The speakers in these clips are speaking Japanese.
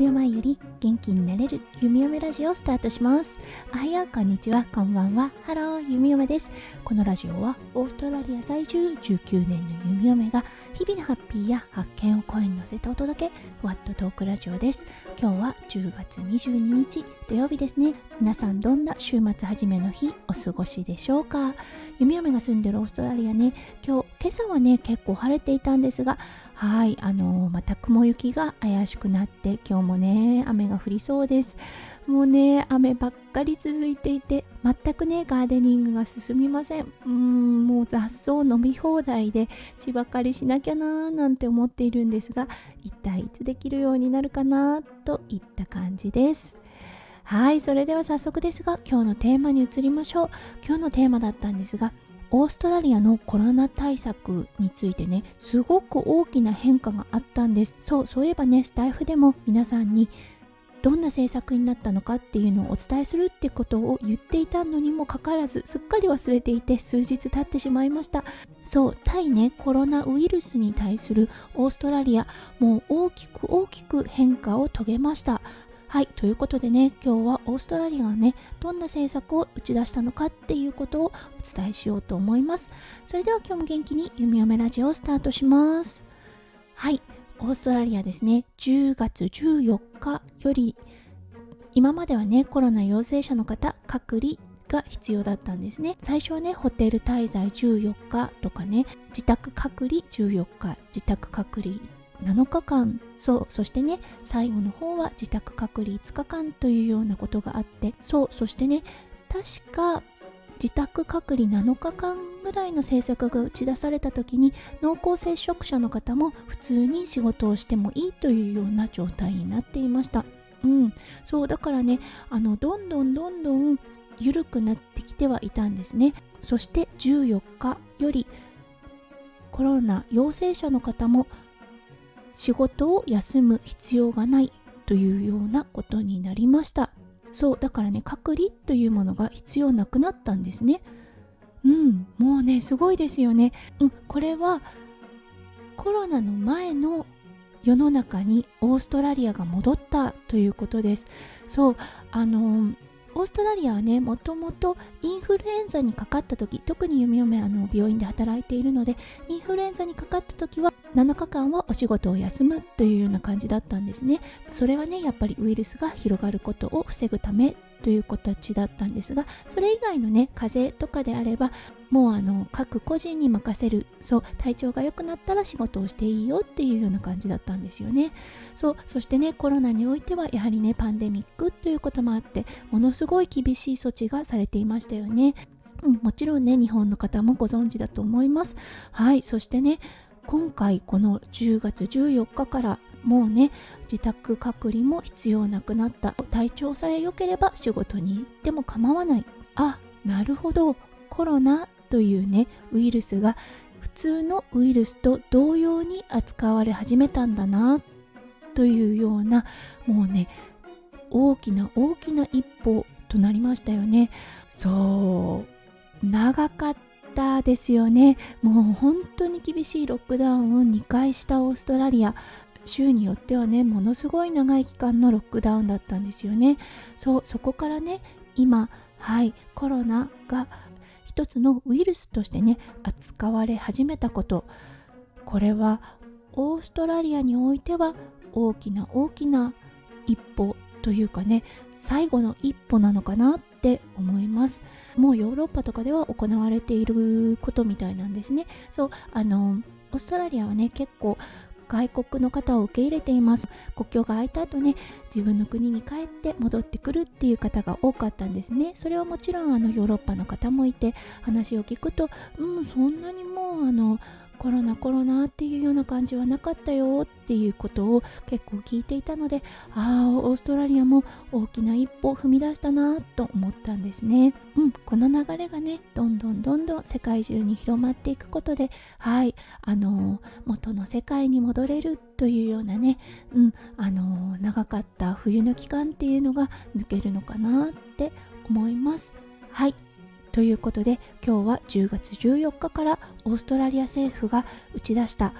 秒前より元気になれる弓嫁ラジオスタートします。おはようこんにちは。こんばんは。ハロー弓嫁です。このラジオはオーストラリア在住19年の弓嫁が日々のハッピーや発見を声に乗せてお届けふわっとトークラジオです。今日は10月22日土曜日ですね。皆さんどんな週末初めの日お過ごしでしょうか？弓嫁が住んでるオーストラリアね。今日朝はね結構晴れていたんですがはいあのまた雲行きが怪しくなって今日もね雨が降りそうです。もうね雨ばっかり続いていて全くねガーデニングが進みません。うんもう雑草飲み放題で芝刈りしなきゃなーなんて思っているんですが一体いつできるようになるかなといった感じです。はいそれでは早速ですが今日のテーマに移りましょう。今日のテーマだったんですがオーストラリアのコロナ対策についてねすごく大きな変化があったんです。そうそういえばねスタイフでも皆さんにどんな政策になったのかっていうのをお伝えするってことを言っていたのにもかかわらずすっかり忘れていて数日経ってしまいました。そう対ねコロナウイルスに対するオーストラリアもう大きく大きく変化を遂げました。はい、ということでね、今日はオーストラリアがね、どんな政策を打ち出したのかっていうことをお伝えしようと思います。それでは今日も元気に弓嫁ラジオをスタートします。はい、オーストラリアですね、10月14日より、今まではね、コロナ陽性者の方、隔離が必要だったんですね最初はねホテル滞在14日とかね自宅隔離14日自宅隔離7日間。そうそしてね最後の方は自宅隔離5日間というようなことがあってそうそしてね確か自宅隔離7日間ぐらいの政策が打ち出された時に濃厚接触者の方も普通に仕事をしてもいいというような状態になっていました。うん。そうだからねあのどんどんどんどん緩くなってきてはいたんですね。そして14日よりコロナ陽性者の方も仕事を休む必要がないというようなことになりました。そうだからね隔離というものが必要なくなったんですね。うんもうねすごいですよね。うんこれはコロナの前の世の中にオーストラリアが戻ったということです。そうあのオーストラリアはねもともとインフルエンザにかかった時特に弓嫁あの病院で働いているのでインフルエンザにかかった時は7日間はお仕事を休むというような感じだったんですね。それはねやっぱりウイルスが広がることを防ぐためという形だったんですがそれ以外のね風邪とかであればもうあの各個人に任せる。そう体調が良くなったら仕事をしていいよっていうような感じだったんですよね。そうそしてねコロナにおいてはやはりねパンデミックということもあってものすごい厳しい措置がされていましたよね。うん、もちろんね日本の方もご存知だと思います。はいそしてね今回この10月14日からもうね自宅隔離も必要なくなった。体調さえ良ければ仕事に行っても構わない。あなるほど。コロナというねウイルスが普通のウイルスと同様に扱われ始めたんだなというようなもうね大きな大きな一歩となりましたよね。そう。長かった。ったですよね。もう本当に厳しいロックダウンを2回したオーストラリア。州によってはねものすごい長い期間のロックダウンだったんですよね。そうそこからね今はいコロナが一つのウイルスとしてね扱われ始めたこと。これはオーストラリアにおいては大きな大きな一歩というかね最後の一歩なのかなって思います。もうヨーロッパとかでは行われていることみたいなんですね。そうあのオーストラリアはね結構外国の方を受け入れています。国境が開いた後ね自分の国に帰って戻ってくるっていう方が多かったんですね。それはもちろんあのヨーロッパの方もいて話を聞くとうんそんなにもうあのコロナコロナっていうような感じはなかったよっていうことを結構聞いていたのでああオーストラリアも大きな一歩を踏み出したなと思ったんですね。うんこの流れがねどんどんどんどん世界中に広まっていくことではいあの元の世界に戻れるというようなねうんあの長かった冬の期間っていうのが抜けるのかなって思います。はい。ということで今日は10月14日からオーストラリア政府が打ち出した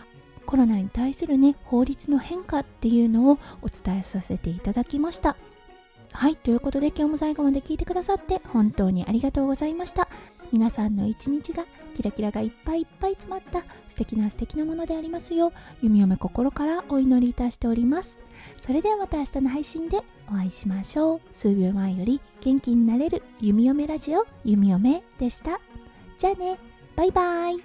コロナに対するね法律の変化っていうのをお伝えさせていただきました。はいということで今日も最後まで聞いてくださって本当にありがとうございました。皆さんの一日がキラキラがいっぱいいっぱい詰まった素敵な素敵なものでありますよう弓嫁心からお祈りいたしております。それではまた明日の配信でお会いしましょう。数秒前より元気になれる弓嫁ラジオ弓嫁でした。じゃあね。バイバイ。